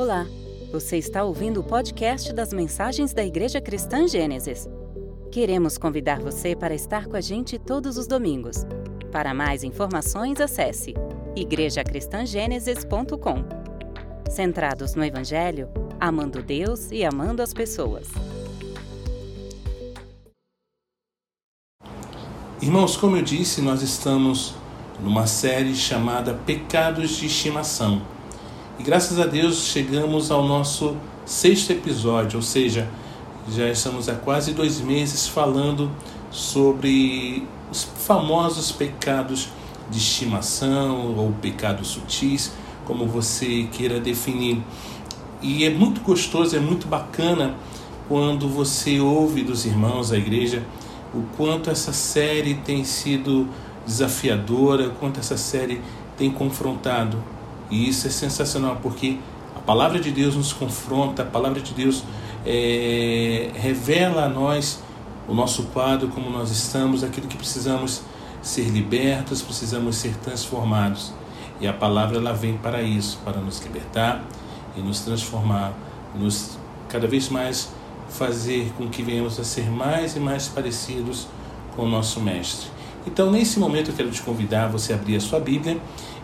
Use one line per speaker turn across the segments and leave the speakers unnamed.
Olá, você está ouvindo o podcast das mensagens da Igreja Cristã Gênesis. Queremos convidar você para estar com a gente todos os domingos. Para mais informações, acesse igrejacristangênesis.com. Centrados no Evangelho, amando Deus e amando as pessoas.
Irmãos, como eu disse, nós estamos numa série chamada Pecados de Estimação. E graças a Deus chegamos ao nosso sexto episódio, ou seja, já estamos há quase dois meses falando sobre os famosos pecados de estimação ou pecados sutis, como você queira definir. E é muito gostoso, é muito bacana quando você ouve dos irmãos da igreja o quanto essa série tem sido desafiadora, o quanto essa série tem confrontado. E isso é sensacional, porque a palavra de Deus nos confronta, a palavra de Deus é, revela a nós o nosso quadro, como nós estamos, aquilo que precisamos ser libertos, precisamos ser transformados. E a palavra ela vem para isso, para nos libertar e nos transformar, nos cada vez mais fazer com que venhamos a ser mais e mais parecidos com o nosso Mestre. Então, nesse momento, eu quero te convidar a você abrir a sua Bíblia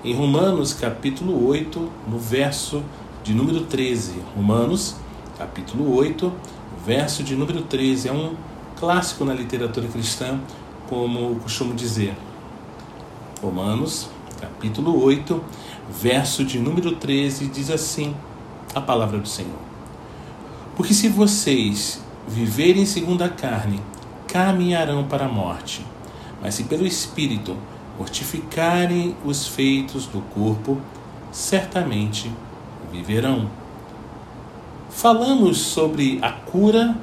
em Romanos, capítulo 8, no verso de número 13. Romanos, capítulo 8, verso de número 13. É um clássico na literatura cristã, como costumo dizer. Romanos, capítulo 8, verso de número 13, diz assim a palavra do Senhor. Porque se vocês viverem segundo a carne, caminharão para a morte. Mas se pelo Espírito mortificarem os feitos do corpo, certamente viverão. Falamos sobre a cura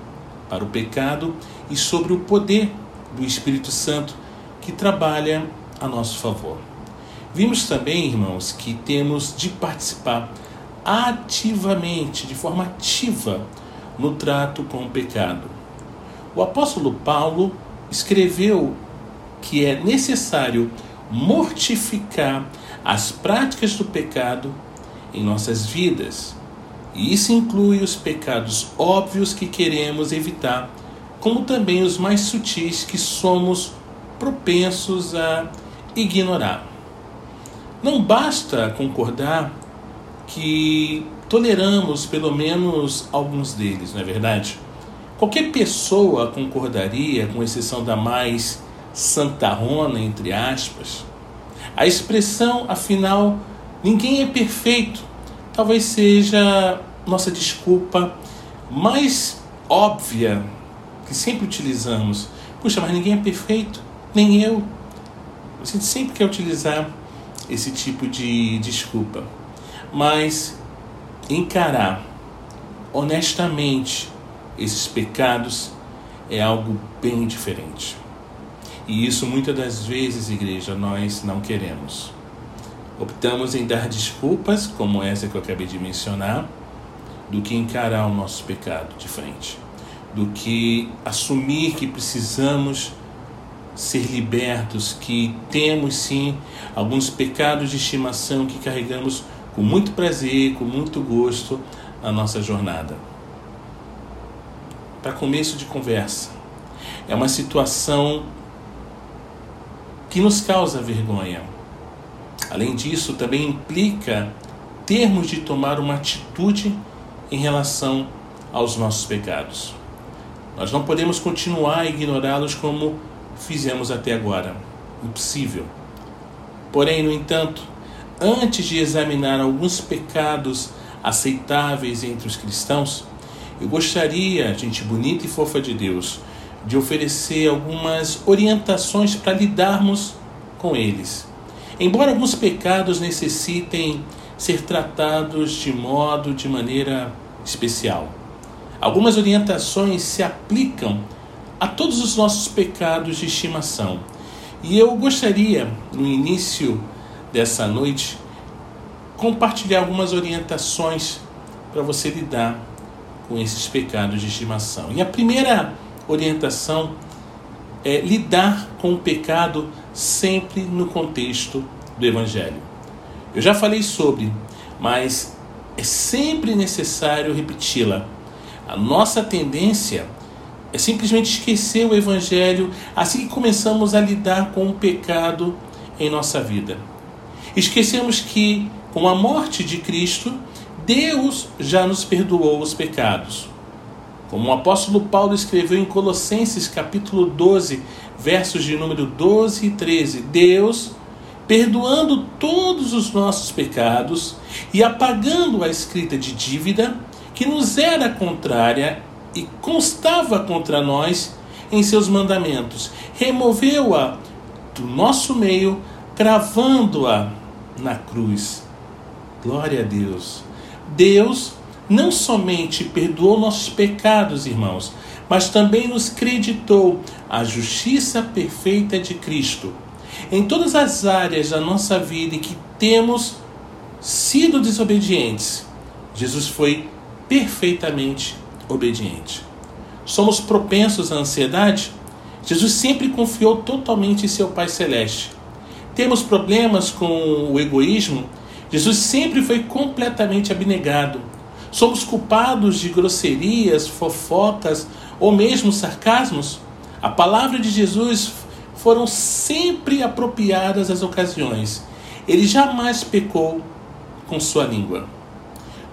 para o pecado e sobre o poder do Espírito Santo que trabalha a nosso favor. Vimos também, irmãos, que temos de participar ativamente, de forma ativa, no trato com o pecado. O apóstolo Paulo escreveu que é necessário mortificar as práticas do pecado em nossas vidas. E isso inclui os pecados óbvios que queremos evitar, como também os mais sutis que somos propensos a ignorar. Não basta concordar que toleramos pelo menos alguns deles, não é verdade? Qualquer pessoa concordaria, com exceção da mais santarrona, entre aspas. A expressão, afinal, ninguém é perfeito, talvez seja nossa desculpa mais óbvia que sempre utilizamos. Puxa, mas ninguém é perfeito, nem eu. A gente sempre quer utilizar esse tipo de desculpa mas encarar honestamente esses pecados é algo bem diferente. E isso muitas das vezes, igreja, nós não queremos. Optamos em dar desculpas, como essa que eu acabei de mencionar, do que encarar o nosso pecado de frente, do que assumir que precisamos ser libertos, que temos sim alguns pecados de estimação que carregamos com muito prazer, com muito gosto na nossa jornada. Para começo de conversa, é uma situação que nos causa vergonha. Além disso, também implica termos de tomar uma atitude em relação aos nossos pecados. Nós não podemos continuar a ignorá-los como fizemos até agora. Impossível. Porém, no entanto, antes de examinar alguns pecados aceitáveis entre os cristãos, eu gostaria, gente bonita e fofa de Deus, de oferecer algumas orientações para lidarmos com eles. Embora alguns pecados necessitem ser tratados de modo, de maneira especial, algumas orientações se aplicam a todos os nossos pecados de estimação. E eu gostaria, no início dessa noite, compartilhar algumas orientações para você lidar com esses pecados de estimação. E a primeira orientação é lidar com o pecado sempre no contexto do Evangelho. Eu já falei sobre, mas é sempre necessário repeti-la. A nossa tendência é simplesmente esquecer o Evangelho assim que começamos a lidar com o pecado em nossa vida. Esquecemos que, com a morte de Cristo, Deus já nos perdoou os pecados. Como o apóstolo Paulo escreveu em Colossenses capítulo 12, versos de número 12 e 13, Deus, perdoando todos os nossos pecados e apagando a escrita de dívida que nos era contrária e constava contra nós em seus mandamentos, removeu-a do nosso meio, cravando-a na cruz. Glória a Deus. Deus não somente perdoou nossos pecados, irmãos, mas também nos creditou a justiça perfeita de Cristo. Em todas as áreas da nossa vida em que temos sido desobedientes, Jesus foi perfeitamente obediente. Somos propensos à ansiedade? Jesus sempre confiou totalmente em seu Pai Celeste. Temos problemas com o egoísmo? Jesus sempre foi completamente abnegado. Somos culpados de grosserias, fofocas ou mesmo sarcasmos? A palavra de Jesus foram sempre apropriadas às ocasiões. Ele jamais pecou com sua língua.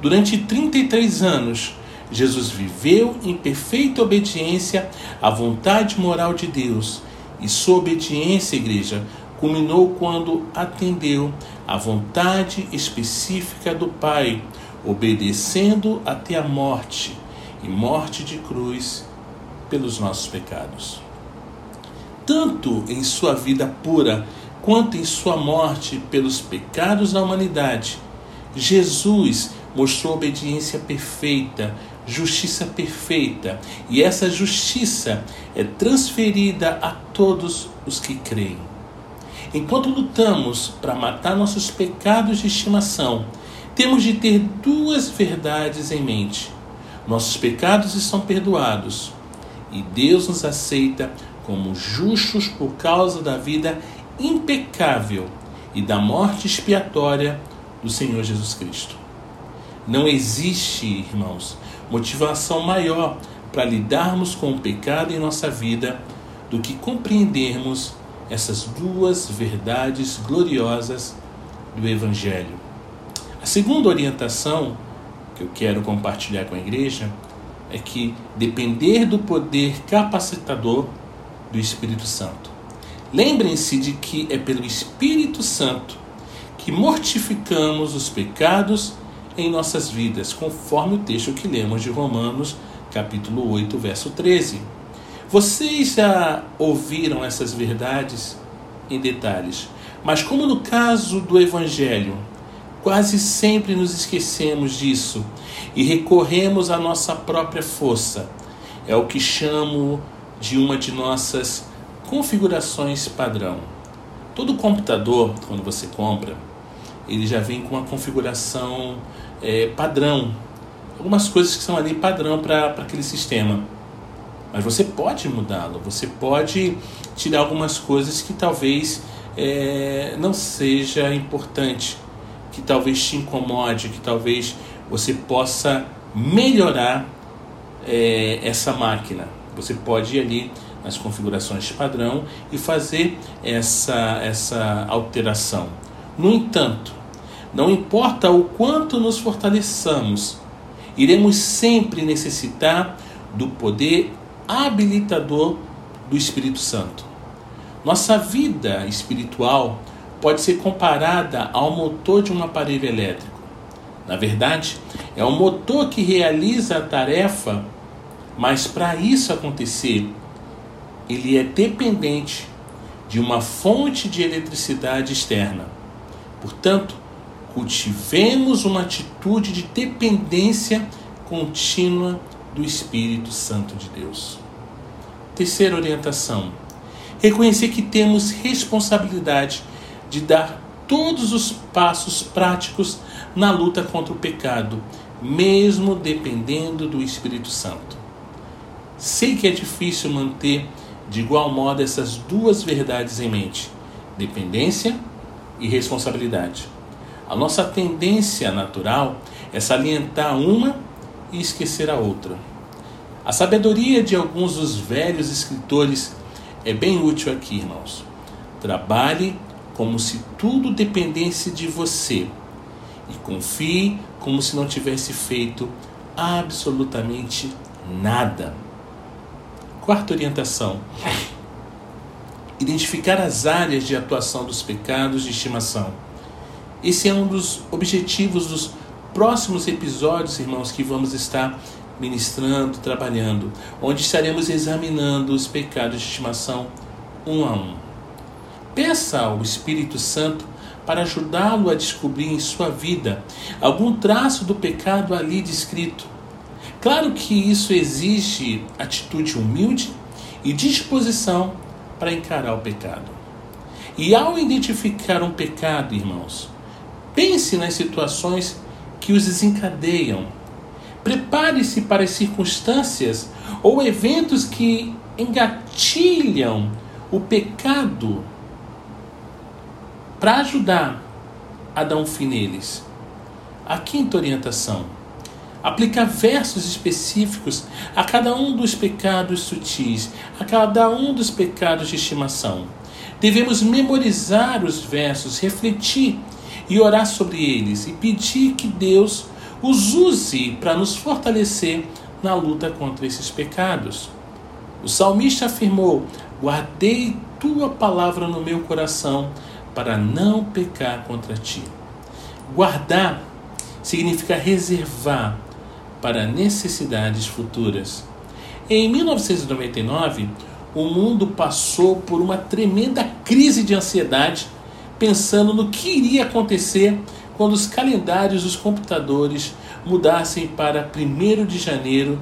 Durante 33 anos, Jesus viveu em perfeita obediência à vontade moral de Deus. E sua obediência, igreja, culminou quando atendeu à vontade específica do Pai, obedecendo até a morte e morte de cruz pelos nossos pecados. Tanto em sua vida pura quanto em sua morte pelos pecados da humanidade, Jesus mostrou obediência perfeita, justiça perfeita, e essa justiça é transferida a todos os que creem. Enquanto lutamos para matar nossos pecados de estimação, temos de ter duas verdades em mente. Nossos pecados estão perdoados e Deus nos aceita como justos por causa da vida impecável e da morte expiatória do Senhor Jesus Cristo. Não existe, irmãos, motivação maior para lidarmos com o pecado em nossa vida do que compreendermos essas duas verdades gloriosas do Evangelho. A segunda orientação que eu quero compartilhar com a igreja é que depender do poder capacitador do Espírito Santo. Lembrem-se de que é pelo Espírito Santo que mortificamos os pecados em nossas vidas, conforme o texto que lemos de Romanos, capítulo 8, verso 13. Vocês já ouviram essas verdades em detalhes, mas como no caso do evangelho, quase sempre nos esquecemos disso e recorremos à nossa própria força. É o que chamo de uma de nossas configurações padrão. Todo computador, quando você compra, ele já vem com uma configuração é, padrão. Algumas coisas que são ali padrão para aquele sistema. Mas você pode mudá-lo, você pode tirar algumas coisas que talvez é, não seja importante, que talvez te incomode, que talvez você possa melhorar é, essa máquina. Você pode ir ali nas configurações padrão e fazer essa, essa alteração. No entanto, não importa o quanto nos fortaleçamos, iremos sempre necessitar do poder habilitador do Espírito Santo. Nossa vida espiritual pode ser comparada ao motor de um aparelho elétrico. Na verdade, é o motor que realiza a tarefa, mas para isso acontecer, ele é dependente de uma fonte de eletricidade externa. Portanto, cultivemos uma atitude de dependência contínua do Espírito Santo de Deus. Terceira orientação: reconhecer que temos responsabilidade de dar todos os passos práticos na luta contra o pecado, mesmo dependendo do Espírito Santo. Sei que é difícil manter de igual modo essas duas verdades em mente: dependência e responsabilidade. A nossa tendência natural é salientar uma e esquecer a outra. A sabedoria de alguns dos velhos escritores é bem útil aqui, irmãos. Trabalhe como se tudo dependesse de você e confie como se não tivesse feito absolutamente nada. Quarta orientação: identificar as áreas de atuação dos pecados de estimação. Esse é um dos objetivos dos próximos episódios, irmãos, que vamos estar ministrando, trabalhando, onde estaremos examinando os pecados de estimação um a um. Peça ao Espírito Santo para ajudá-lo a descobrir em sua vida algum traço do pecado ali descrito. Claro que isso exige atitude humilde e disposição para encarar o pecado. E ao identificar um pecado, irmãos, pense nas situações que os desencadeiam. Prepare-se para as circunstâncias ou eventos que engatilham o pecado para ajudar a dar um fim neles. A quinta orientação: aplicar versos específicos a cada um dos pecados sutis, a cada um dos pecados de estimação. Devemos memorizar os versos, refletir e orar sobre eles e pedir que Deus os use para nos fortalecer na luta contra esses pecados. O salmista afirmou: Guardei tua palavra no meu coração para não pecar contra ti. Guardar significa reservar para necessidades futuras. Em 1999, o mundo passou por uma tremenda crise de ansiedade, pensando no que iria acontecer quando os calendários dos computadores mudassem para 1 de janeiro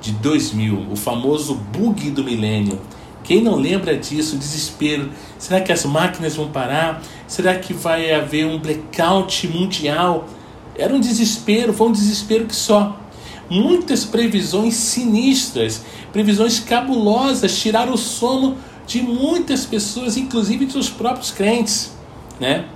de 2000, o famoso bug do milênio. Quem não lembra disso, desespero. Será que as máquinas vão parar? Será que vai haver um blackout mundial? Era um desespero, foi um desespero que só. Muitas previsões sinistras, previsões cabulosas, tiraram o sono de muitas pessoas, inclusive dos próprios crentes, né?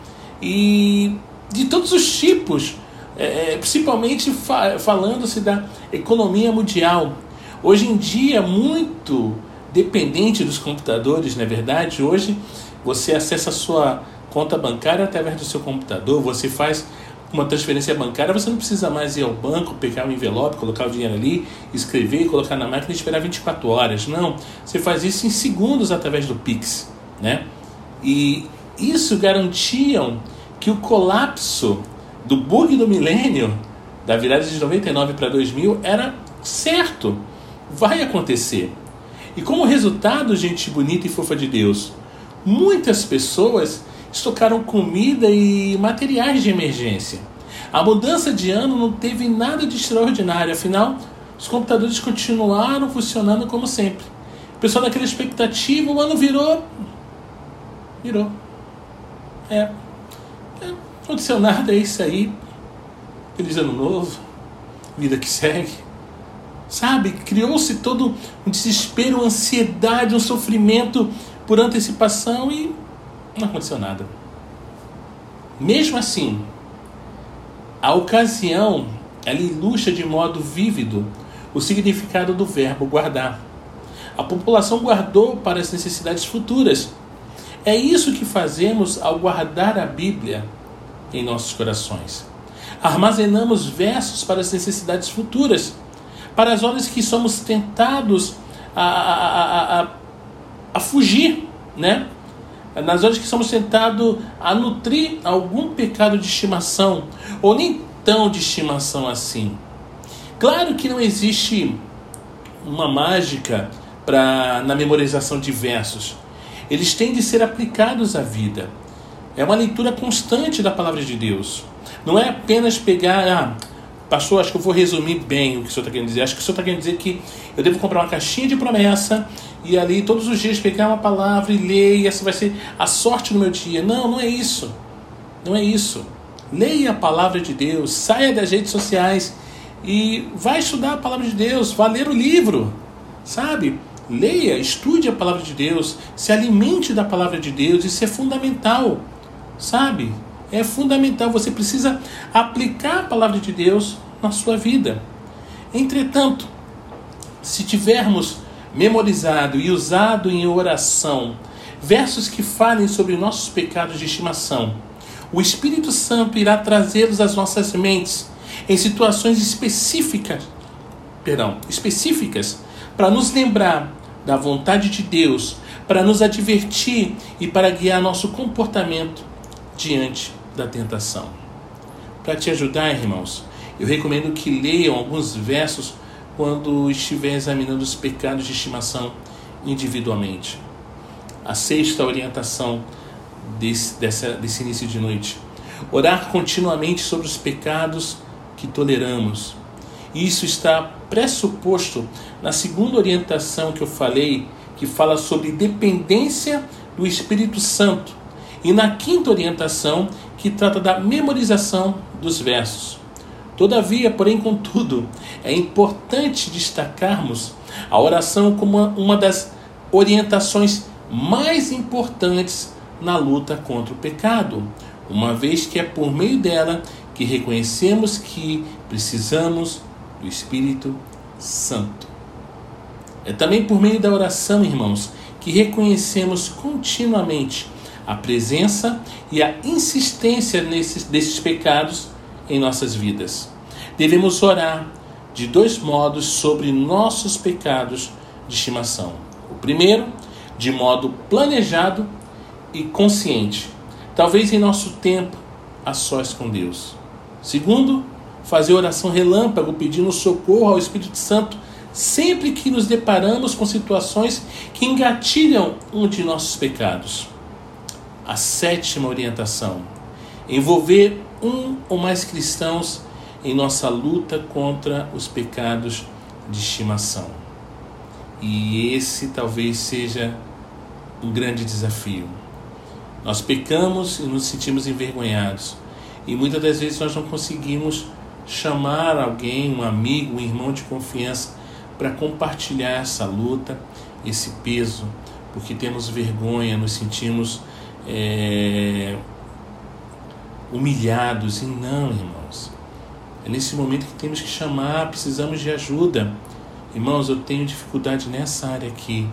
E de todos os tipos, é, é principalmente fa falando-se da economia mundial. Hoje em dia, muito dependente dos computadores, não é verdade? Hoje você acessa a sua conta bancária através do seu computador, você faz uma transferência bancária, você não precisa mais ir ao banco, pegar um envelope, colocar o dinheiro ali, escrever, colocar na máquina e esperar 24 horas. Não, você faz isso em segundos através do Pix, né? E isso garantiam que o colapso do bug do milênio, da virada de 99 para 2000, era certo, vai acontecer. E como resultado, gente bonita e fofa de Deus, muitas pessoas estocaram comida e materiais de emergência. A mudança de ano não teve nada de extraordinário, afinal, os computadores continuaram funcionando como sempre. O pessoal naquela expectativa, o ano virou. Virou. É. é aconteceu nada, é isso aí. Feliz ano novo. Vida que segue. Sabe? Criou-se todo um desespero, uma ansiedade, um sofrimento por antecipação e não aconteceu nada. Mesmo assim, a ocasião ela ilustra de modo vívido o significado do verbo guardar. A população guardou para as necessidades futuras. É isso que fazemos ao guardar a Bíblia em nossos corações. Armazenamos versos para as necessidades futuras para as horas que somos tentados a, a, a, a, fugir, né? Nas horas que somos tentados a nutrir algum pecado de estimação, ou nem tão de estimação assim. Claro que não existe uma mágica para na memorização de versos. Eles têm de ser aplicados à vida. É uma leitura constante da palavra de Deus. Não é apenas pegar, ah, Pastor, acho que eu vou resumir bem o que o senhor está querendo dizer. Acho que o senhor está querendo dizer que eu devo comprar uma caixinha de promessa e ali todos os dias pegar uma palavra e ler, e essa vai ser a sorte do meu dia. Não, não é isso. Não é isso. Leia a palavra de Deus, saia das redes sociais e vai estudar a palavra de Deus, vá ler o livro, sabe? Leia, estude a palavra de Deus, se alimente da palavra de Deus, isso é fundamental, sabe? É fundamental, você precisa aplicar a palavra de Deus na sua vida. Entretanto, se tivermos memorizado e usado em oração versos que falem sobre nossos pecados de estimação, o Espírito Santo irá trazê-los às nossas mentes em situações específicas, perdão, específicas para nos lembrar da vontade de Deus, para nos advertir e para guiar nosso comportamento diante da tentação. Para te ajudar, irmãos, eu recomendo que leiam alguns versos quando estiver examinando os pecados de estimação individualmente. A sexta orientação desse, dessa, desse início de noite. Orar continuamente sobre os pecados que toleramos. Isso está pressuposto na segunda orientação que eu falei, que fala sobre dependência do Espírito Santo, e na quinta orientação, que trata da memorização dos versos. Todavia, porém, contudo, é importante destacarmos a oração como uma das orientações mais importantes na luta contra o pecado, uma vez que é por meio dela que reconhecemos que precisamos do Espírito Santo. É também por meio da oração, irmãos, que reconhecemos continuamente a presença e a insistência nesses, desses pecados em nossas vidas. Devemos orar de dois modos sobre nossos pecados de estimação. O primeiro, de modo planejado e consciente, talvez em nosso tempo a sós com Deus. Segundo, fazer oração relâmpago pedindo socorro ao Espírito Santo sempre que nos deparamos com situações que engatilham um de nossos pecados. A sétima orientação: envolver um ou mais cristãos em nossa luta contra os pecados de estimação. E esse talvez seja um grande desafio. Nós pecamos e nos sentimos envergonhados. E muitas das vezes nós não conseguimos chamar alguém, um amigo, um irmão de confiança, para compartilhar essa luta, esse peso, porque temos vergonha, nos sentimos é, humilhados. E não, irmãos. É nesse momento que temos que chamar, precisamos de ajuda. Irmãos, eu tenho dificuldade nessa área aqui.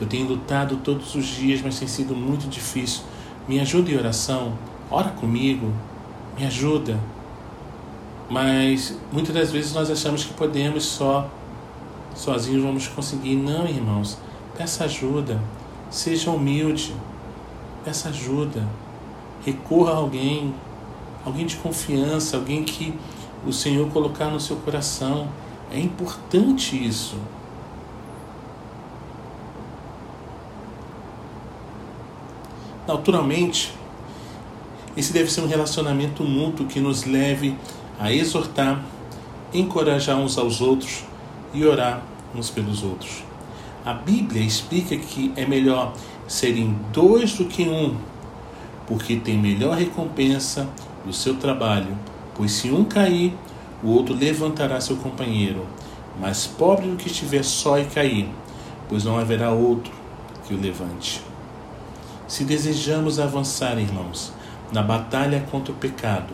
Eu tenho lutado todos os dias, mas tem sido muito difícil. Me ajuda em oração, ora comigo, me ajuda. Mas muitas das vezes nós achamos que podemos só, sozinhos vamos conseguir. Não, irmãos, peça ajuda, seja humilde, peça ajuda, recorra a alguém, alguém de confiança, alguém que o Senhor colocar no seu coração. É importante isso. Naturalmente, esse deve ser um relacionamento mútuo que nos leve a exortar, encorajar uns aos outros e orar uns pelos outros. A Bíblia explica que é melhor serem dois do que um, porque tem melhor recompensa do seu trabalho, pois se um cair, o outro levantará seu companheiro. Mas pobre do que estiver só e cair, pois não haverá outro que o levante. Se desejamos avançar, irmãos, na batalha contra o pecado,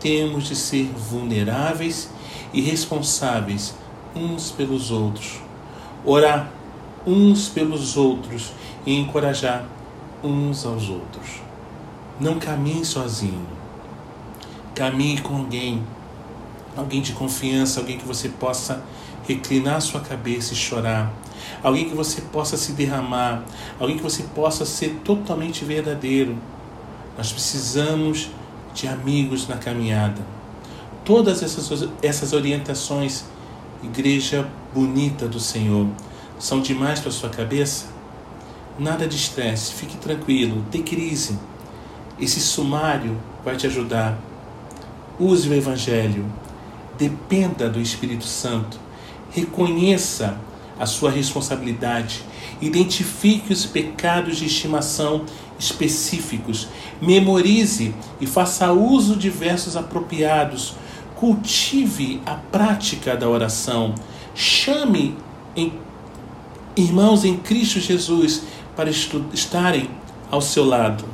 temos de ser vulneráveis e responsáveis uns pelos outros, orar uns pelos outros e encorajar uns aos outros. Não caminhe sozinho. Caminhe com alguém, alguém de confiança, alguém que você possa reclinar sua cabeça e chorar alguém que você possa se derramar, alguém que você possa ser totalmente verdadeiro. Nós precisamos de amigos na caminhada. Todas essas, essas orientações, igreja bonita do Senhor, são demais para sua cabeça? Nada de estresse, fique tranquilo, dê crise. Esse sumário vai te ajudar. Use o Evangelho, dependa do Espírito Santo, reconheça a sua responsabilidade. Identifique os pecados de estimação específicos. Memorize e faça uso de versos apropriados. Cultive a prática da oração. Chame em, irmãos em Cristo Jesus para estarem ao seu lado.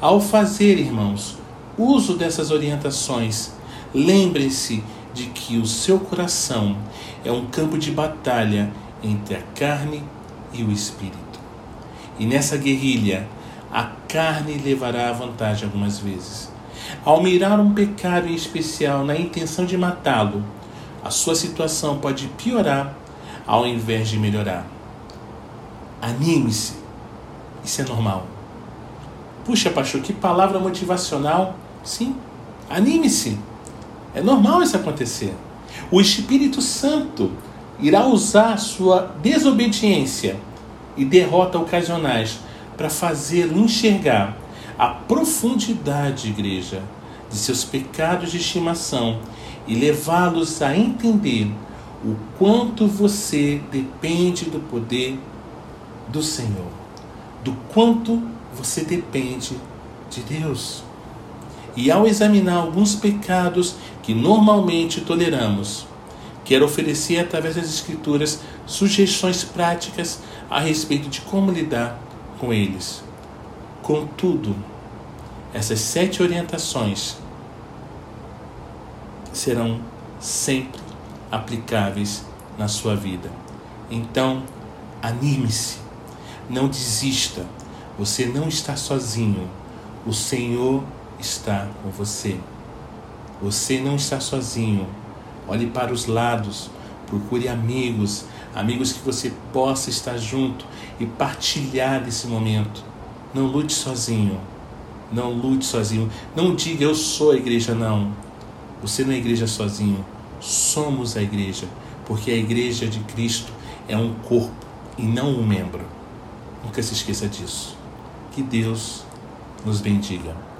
Ao fazer, irmãos, uso dessas orientações, lembre-se de que o seu coração é um campo de batalha entre a carne e o espírito. E nessa guerrilha, a carne levará a vantagem algumas vezes. Ao mirar um pecado em especial na intenção de matá-lo, a sua situação pode piorar ao invés de melhorar. Anime-se. Isso é normal. Puxa, pastor, que palavra motivacional. Sim, anime-se. É normal isso acontecer. O Espírito Santo irá usar sua desobediência e derrota ocasionais para fazê-lo enxergar a profundidade, igreja, de seus pecados de estimação e levá-los a entender o quanto você depende do poder do Senhor, do quanto você depende de Deus. E ao examinar alguns pecados que normalmente toleramos, quero oferecer através das Escrituras sugestões práticas a respeito de como lidar com eles. Contudo, essas sete orientações serão sempre aplicáveis na sua vida. Então, anime-se, não desista, você não está sozinho, o Senhor está com você. Você não está sozinho. Olhe para os lados, procure amigos, amigos que você possa estar junto e partilhar desse momento. Não lute sozinho. Não lute sozinho. Não diga eu sou a igreja, não. Você não é igreja sozinho. Somos a igreja, porque a igreja de Cristo é um corpo e não um membro. Nunca se esqueça disso. Que Deus nos bendiga.